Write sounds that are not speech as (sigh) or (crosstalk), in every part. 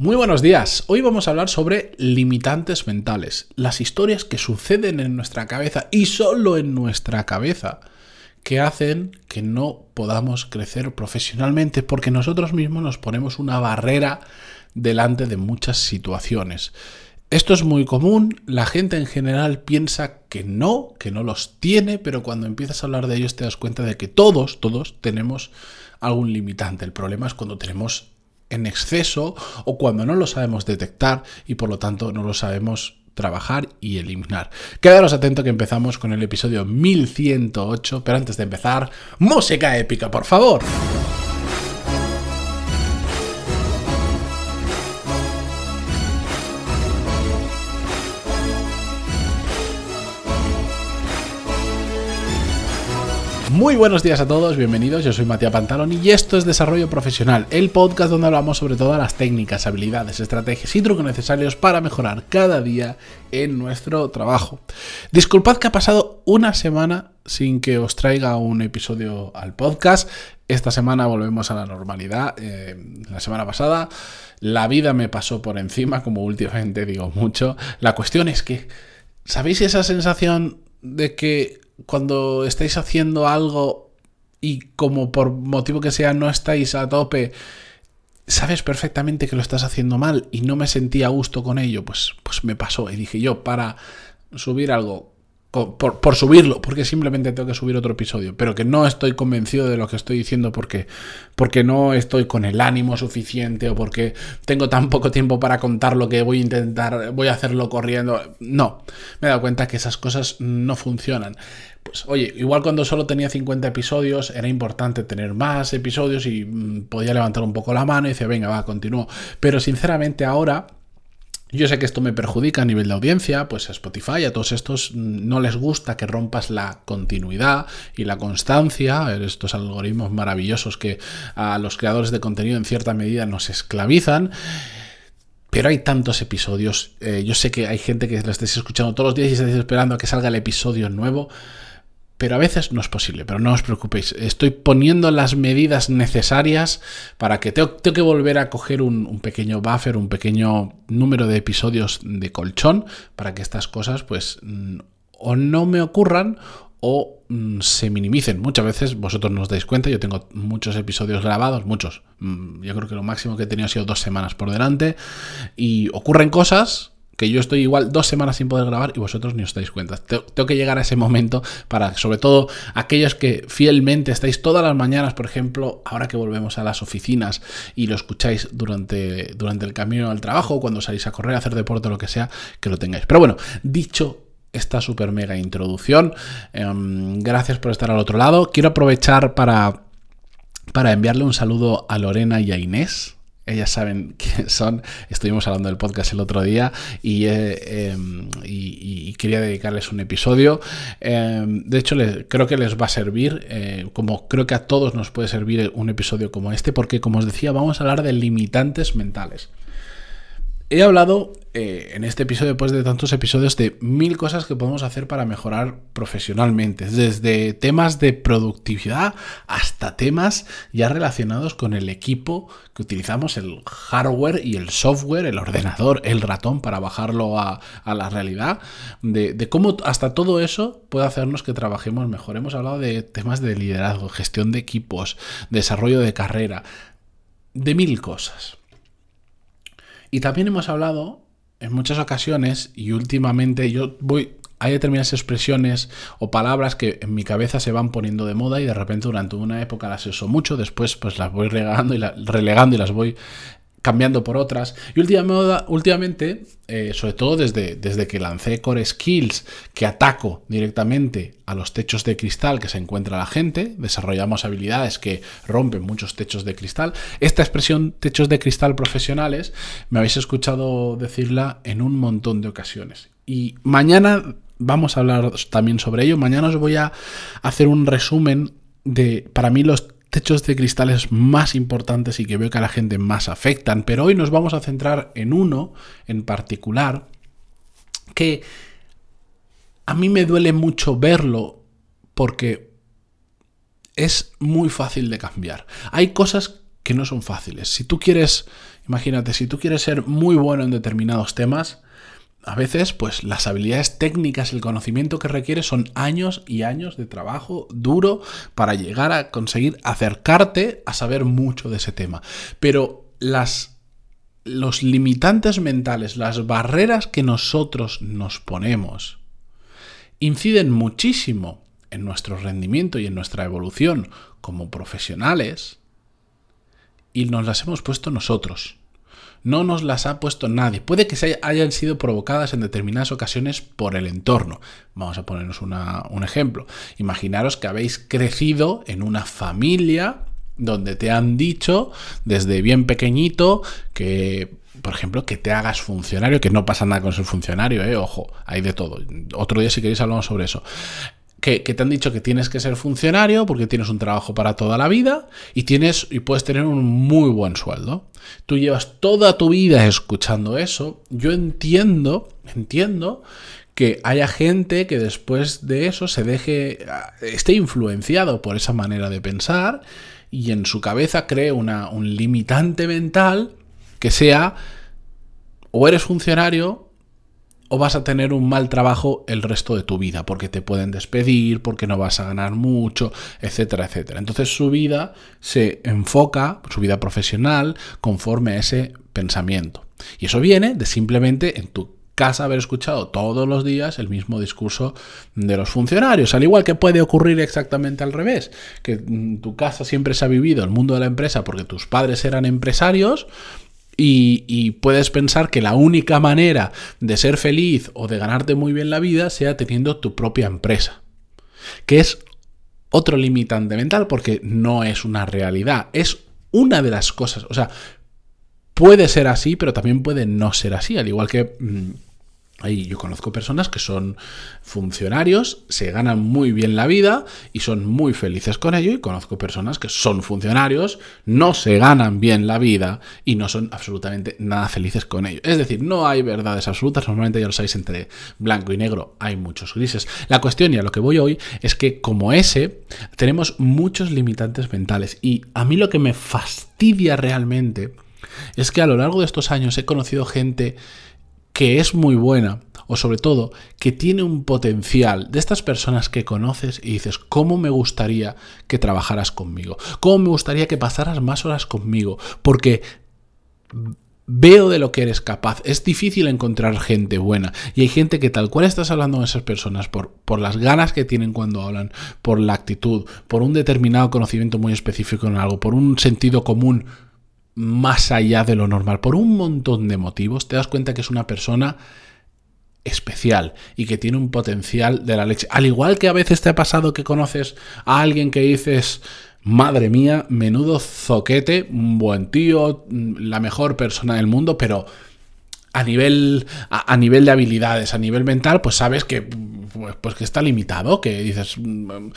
Muy buenos días. Hoy vamos a hablar sobre limitantes mentales, las historias que suceden en nuestra cabeza y solo en nuestra cabeza que hacen que no podamos crecer profesionalmente porque nosotros mismos nos ponemos una barrera delante de muchas situaciones. Esto es muy común, la gente en general piensa que no, que no los tiene, pero cuando empiezas a hablar de ellos te das cuenta de que todos, todos tenemos algún limitante. El problema es cuando tenemos en exceso o cuando no lo sabemos detectar y por lo tanto no lo sabemos trabajar y eliminar. Quedaros atento que empezamos con el episodio 1108, pero antes de empezar, música épica, por favor. Muy buenos días a todos, bienvenidos. Yo soy Matías Pantaloni y esto es Desarrollo Profesional, el podcast donde hablamos sobre todas las técnicas, habilidades, estrategias y trucos necesarios para mejorar cada día en nuestro trabajo. Disculpad que ha pasado una semana sin que os traiga un episodio al podcast. Esta semana volvemos a la normalidad. Eh, la semana pasada la vida me pasó por encima, como últimamente digo mucho. La cuestión es que, ¿sabéis esa sensación de que cuando estáis haciendo algo y como por motivo que sea no estáis a tope, sabes perfectamente que lo estás haciendo mal y no me sentía a gusto con ello, pues, pues me pasó y dije yo, para subir algo por, subirlo, porque simplemente tengo que subir otro episodio, pero que no estoy convencido de lo que estoy diciendo porque, porque no estoy con el ánimo suficiente o porque tengo tan poco tiempo para contar lo que voy a intentar, voy a hacerlo corriendo. No, me he dado cuenta que esas cosas no funcionan. Pues oye, igual cuando solo tenía 50 episodios era importante tener más episodios y mm, podía levantar un poco la mano y decir, venga, va, continúo. Pero sinceramente ahora yo sé que esto me perjudica a nivel de audiencia, pues a Spotify, a todos estos no les gusta que rompas la continuidad y la constancia, estos algoritmos maravillosos que a los creadores de contenido en cierta medida nos esclavizan. Pero hay tantos episodios, eh, yo sé que hay gente que lo estéis escuchando todos los días y estáis esperando a que salga el episodio nuevo pero a veces no es posible, pero no os preocupéis, estoy poniendo las medidas necesarias para que tengo, que volver a coger un, pequeño buffer, un pequeño número de episodios de colchón para que estas cosas pues mm, o no me ocurran o mm, se minimicen. Muchas veces vosotros no os dais cuenta, yo tengo muchos episodios grabados, muchos, mm, yo creo que lo máximo que he tenido ha sido dos semanas por delante y ocurren cosas que yo estoy igual dos semanas sin poder grabar y vosotros ni os dais cuenta. Tengo que llegar a ese momento para, sobre todo, aquellos que fielmente estáis todas las mañanas, por ejemplo, ahora que volvemos a las oficinas y lo escucháis durante, durante el camino al trabajo, cuando salís a correr, a hacer deporte lo que sea, que lo tengáis. Pero bueno, dicho esta super mega introducción, em, gracias por estar al otro lado. Quiero aprovechar para, para enviarle un saludo a Lorena y a Inés ellas saben (laughs) quién son. Estuvimos hablando del podcast el otro día y, eh, em, quería dedicarles un episodio. Em, de hecho, creo que les va a servir, eh, como creo que a todos nos puede servir un episodio como este, porque como os decía, vamos a hablar de limitantes mentales. He hablado eh, en este episodio, después de tantos episodios, de mil cosas que podemos hacer para mejorar profesionalmente, desde temas de productividad hasta temas ya relacionados con el equipo que utilizamos, el hardware y el software, el ordenador, el ratón para bajarlo a, la realidad, de, de, cómo hasta todo eso puede hacernos que trabajemos mejor. Hemos hablado de temas de liderazgo, gestión de equipos, desarrollo de carrera, de mil cosas. Y también hemos hablado en muchas ocasiones y últimamente yo voy hay determinadas expresiones o palabras que en mi cabeza se van poniendo de moda y de repente durante una época las uso mucho, después pues las voy relegando y, relegando y las voy cambiando por otras. Y últimamente, eh, sobre todo desde, desde que lancé Core Skills, que ataco directamente a los techos de cristal que se encuentra la gente, desarrollamos habilidades que rompen muchos techos de cristal. Esta expresión techos de cristal profesionales me habéis escuchado decirla en un montón de ocasiones. Y mañana vamos a hablar también sobre ello. Mañana os voy a hacer un resumen de, para mí, los techos de cristales más importantes y que veo que a la gente más afectan, pero hoy nos vamos a centrar en uno en particular que a mí me duele mucho verlo porque es muy fácil de cambiar. Hay cosas que no son fáciles. Si tú quieres, Imagínate, si tú quieres ser muy bueno en determinados temas, a veces, pues las habilidades técnicas, el conocimiento que requiere son años y años de trabajo duro para llegar a conseguir acercarte a saber mucho de ese tema. Pero las los limitantes mentales, las barreras que nosotros nos ponemos, inciden muchísimo en nuestro rendimiento y en nuestra evolución como profesionales y nos las hemos puesto nosotros no nos las ha puesto nadie. Puede que se hayan sido provocadas en determinadas ocasiones por el entorno. Vamos a ponernos un ejemplo. Imaginaros que habéis crecido en una familia donde te han dicho desde bien pequeñito que, por ejemplo, que te hagas funcionario, que no pasa nada con ser funcionario, ¿eh? ojo, hay de todo. Otro día si queréis hablamos sobre eso que, te han dicho que tienes que ser funcionario porque tienes un trabajo para toda la vida y, tienes, y puedes tener un muy buen sueldo. Tú llevas toda tu vida escuchando eso. Yo entiendo, entiendo que haya gente que después de eso se deje, esté influenciado por esa manera de pensar y en su cabeza cree una, un limitante mental que sea o eres funcionario o vas a tener un mal trabajo el resto de tu vida, porque te pueden despedir, porque no vas a ganar mucho, etcétera, etcétera. Entonces su vida se enfoca, su vida profesional, conforme a ese pensamiento. Y eso viene de simplemente en tu casa haber escuchado todos los días el mismo discurso de los funcionarios, al igual que puede ocurrir exactamente al revés, que en tu casa siempre se ha vivido el mundo de la empresa porque tus padres eran empresarios, y, puedes pensar que la única manera de ser feliz o de ganarte muy bien la vida sea teniendo tu propia empresa. Que es otro limitante mental porque no es una realidad. Es una de las cosas. O sea, puede ser así, pero también puede no ser así. Al igual que... Mm, Ahí yo conozco personas que son funcionarios, se ganan muy bien la vida y son muy felices con ello. Y conozco personas que son funcionarios, no se ganan bien la vida y no son absolutamente nada felices con ello. Es decir, no hay verdades absolutas. Normalmente ya lo sabéis, entre blanco y negro hay muchos grises. La cuestión y a lo que voy hoy es que como ese tenemos muchos limitantes mentales. Y a mí lo que me fastidia realmente es que a lo largo de estos años he conocido gente que es muy buena o sobre todo que tiene un potencial de estas personas que conoces y dices, ¿cómo me gustaría que trabajaras conmigo? ¿Cómo me gustaría que pasaras más horas conmigo? Porque veo de lo que eres capaz. Es difícil encontrar gente buena. Y hay gente que tal cual estás hablando con esas personas, por, por las ganas que tienen cuando hablan, por la actitud, por un determinado conocimiento muy específico en algo, por un sentido común más allá de lo normal. Por un montón de motivos te das cuenta que es una persona especial y que tiene un potencial de la leche. Al igual que a veces te ha pasado que conoces a alguien que dices, madre mía, menudo zoquete, un buen tío, la mejor persona del mundo, pero a nivel, a, nivel de habilidades, a nivel mental, pues sabes que, pues, pues, que está limitado, que dices, mm,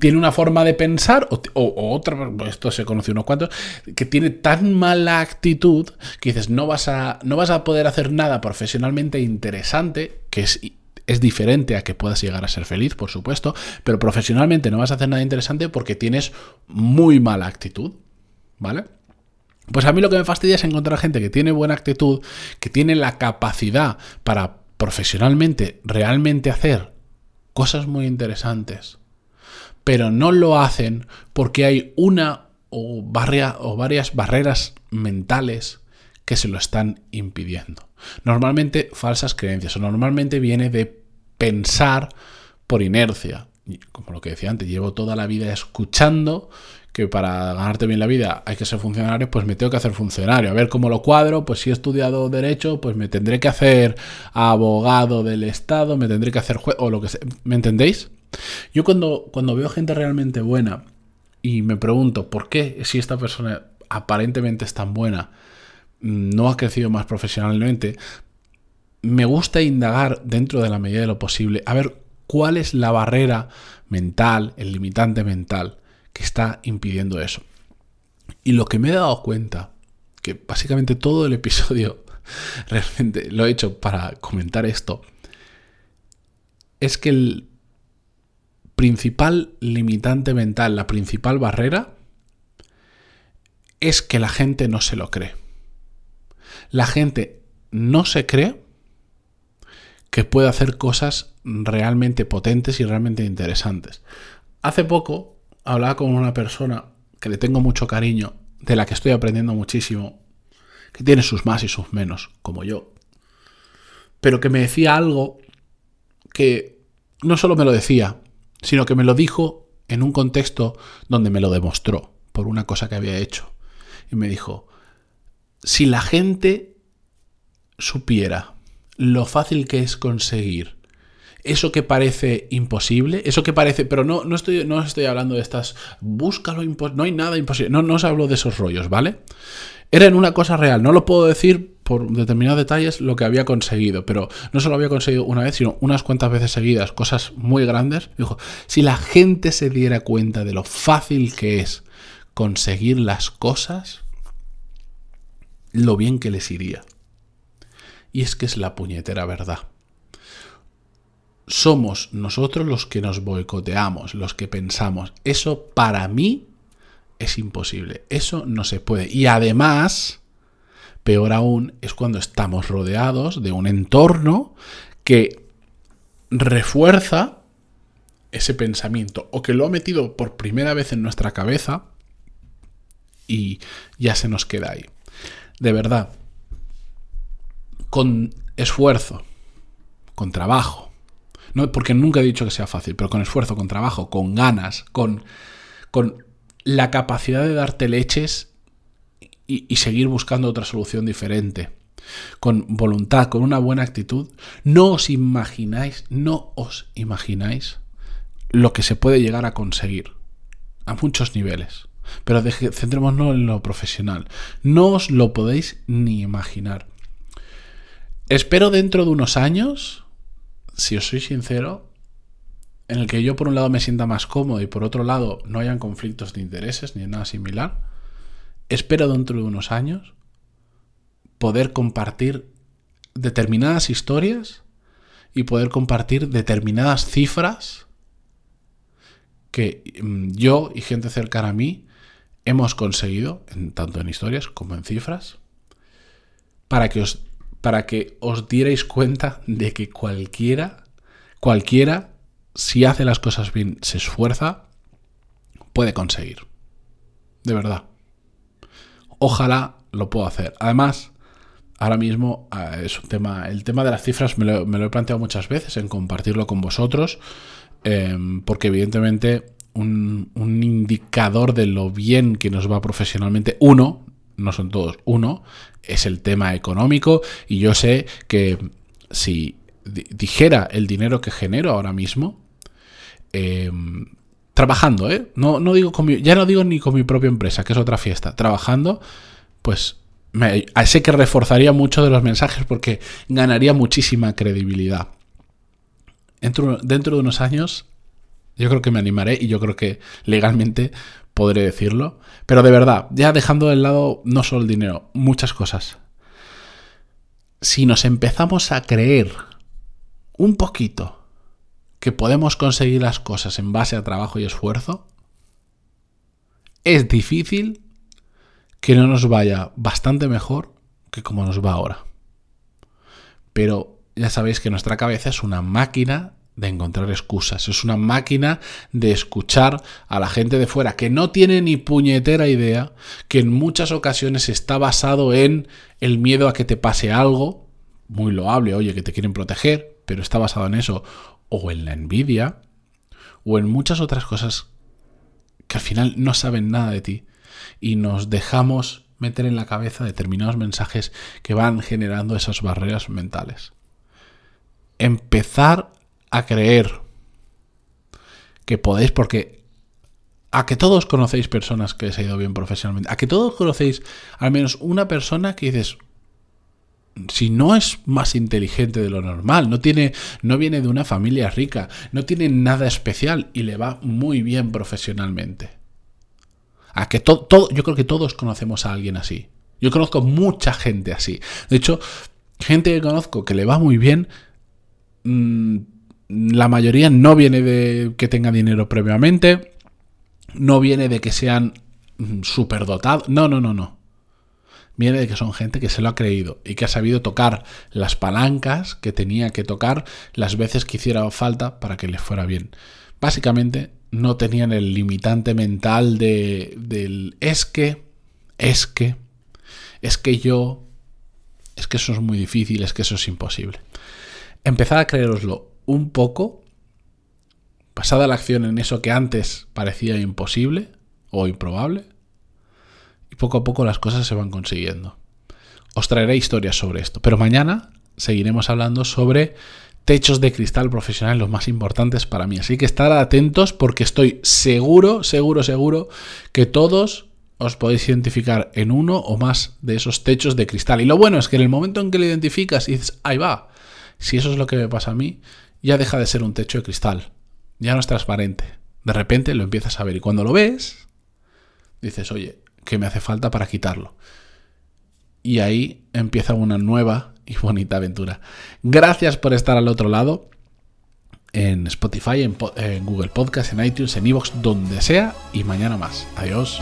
tiene una forma de pensar, o, otra, pues esto se conoce unos cuantos, que tiene tan mala actitud que dices, no vas a, no vas a poder hacer nada profesionalmente interesante, que es es diferente a que puedas llegar a ser feliz, por supuesto, pero profesionalmente no vas a hacer nada interesante porque tienes muy mala actitud, ¿vale? Pues a mí lo que me fastidia es encontrar gente que tiene buena actitud, que tiene la capacidad para profesionalmente realmente hacer cosas muy interesantes, pero no lo hacen porque hay una o, o varias barreras mentales que se lo están impidiendo. Normalmente falsas creencias o normalmente viene de pensar por inercia. Como lo que decía antes, llevo toda la vida escuchando que para ganarte bien la vida hay que ser funcionario, pues me tengo que hacer funcionario. A ver cómo lo cuadro, pues si he estudiado derecho, pues me tendré que hacer abogado del Estado, me tendré que hacer juez o lo que sea. ¿Me entendéis? Yo cuando, cuando veo gente realmente buena y me pregunto por qué si esta persona aparentemente es tan buena, no ha crecido más profesionalmente, me gusta indagar dentro de la medida de lo posible, a ver cuál es la barrera mental, el limitante mental que está impidiendo eso. Y lo que me he dado cuenta, que básicamente todo el episodio (laughs) realmente lo he hecho para comentar esto, es que el principal limitante mental, la principal barrera, es que la gente no se lo cree. la gente no se cree que puede hacer cosas realmente potentes y realmente interesantes. Hace poco hablaba con una persona que le tengo mucho cariño, de la que estoy aprendiendo muchísimo, que tiene sus más y sus menos, como yo, pero que me decía algo que no solo me lo decía, sino que me lo dijo en un contexto donde me lo demostró por una cosa que había hecho. Y me dijo, si la gente supiera lo fácil que es conseguir eso que parece imposible, eso que parece, pero no, no, estoy, no estoy hablando de estas, búscalo, no hay nada imposible, no, no os hablo de esos rollos, ¿vale? Era en una cosa real, no lo puedo decir por determinados detalles lo que había conseguido, pero no solo había conseguido una vez, sino unas cuantas veces seguidas, cosas muy grandes. Dijo, si la gente se diera cuenta de lo fácil que es conseguir las cosas, lo bien que les iría. Y es que es la puñetera verdad. Somos nosotros los que nos boicoteamos, los que pensamos. Eso para mí es imposible. Eso no se puede. Y además, peor aún, es cuando estamos rodeados de un entorno que refuerza ese pensamiento o que lo ha metido por primera vez en nuestra cabeza y ya se nos queda ahí de verdad, con esfuerzo, con trabajo, no, porque nunca he dicho que sea fácil, pero con esfuerzo, con trabajo, con ganas, con, con la capacidad de darte leches y, y seguir buscando otra solución diferente, con voluntad, con una buena actitud, no os imagináis, no os imagináis lo que se puede llegar a conseguir a muchos niveles. Pero centrémonos en lo profesional. No os lo podéis ni imaginar. Espero dentro de unos años, si os soy sincero, en el que yo por un lado me sienta más cómodo y por otro lado no hayan conflictos de intereses ni nada similar. Espero dentro de unos años poder compartir determinadas historias y poder compartir determinadas cifras que mm, yo y gente cercana a mí hemos conseguido, tanto en historias como en cifras, para que os, para que os dierais cuenta de que cualquiera, cualquiera, si hace las cosas bien, se esfuerza, puede conseguir. De verdad. Ojalá lo pueda hacer. Además, ahora mismo ah, es un tema. El tema de las cifras me lo, he planteado muchas veces en compartirlo con vosotros. Em, porque evidentemente un, indicador de lo bien que nos va profesionalmente. Uno, no son todos, uno, es el tema económico y yo sé que si dijera el dinero que genero ahora mismo, em, trabajando, ¿eh? No, no digo ya no digo ni con mi propia empresa, que es otra fiesta, trabajando, pues me, sé que reforzaría mucho de los mensajes porque ganaría muchísima credibilidad. Dentro, dentro de unos años yo creo que me animaré y yo creo que legalmente podré decirlo. Pero de verdad, ya dejando de lado no solo el dinero, muchas cosas. Si nos empezamos a creer un poquito que podemos conseguir las cosas en base a trabajo y esfuerzo, es difícil que no nos vaya bastante mejor que como nos va ahora. Pero ya sabéis que nuestra cabeza es una máquina de encontrar excusas, es una máquina de escuchar a la gente de fuera que no tiene ni puñetera idea, que en muchas ocasiones está basado en el miedo a que te pase algo, muy loable, oye, que te quieren proteger, pero está basado en eso, o en la envidia, o en muchas otras cosas que al final no saben nada de ti y nos dejamos meter en la cabeza determinados mensajes que van generando esas barreras mentales. Empezar a creer que podéis, porque a que todos conocéis personas que les ha ido bien profesionalmente, a que todos conocéis al menos una persona que dices, si no es más inteligente de lo normal, no tiene, no viene de una familia rica, no tiene nada especial y le va muy bien profesionalmente. A que todo, yo creo que todos conocemos a alguien así. Yo conozco mucha gente así. De hecho, gente que conozco que le va muy bien, mm, la mayoría no viene de que tenga dinero previamente, no viene de que sean mm, superdotados, no, no, no, no. viene de que son gente que se lo ha creído y que ha sabido tocar las palancas que tenía que tocar las veces que hiciera falta para que les fuera bien. Básicamente no tenían el limitante mental de, del es que, es que, es que yo, es que eso es muy difícil, es que eso es imposible. Empezad a creeroslo un poco, pasada la acción en eso que antes parecía imposible o improbable, y poco a poco las cosas se van consiguiendo. Os traeré historias sobre esto, pero mañana seguiremos hablando sobre techos de cristal profesional los más importantes para mí. Así que estar atentos porque estoy seguro, seguro, seguro que todos os podéis identificar en uno o más de esos techos de cristal. Y lo bueno es que en el momento en que lo identificas y dices, ahí va, si eso es lo que me pasa a mí, ya deja de ser un techo de cristal. Ya no es transparente. De repente lo empiezas a ver y cuando lo ves, dices, oye, ¿qué me hace falta para quitarlo? Y ahí empieza una nueva y bonita aventura. Gracias por estar al otro lado. En Spotify, en, Google Podcast, en iTunes, en Evox, donde sea. Y mañana más. Adiós.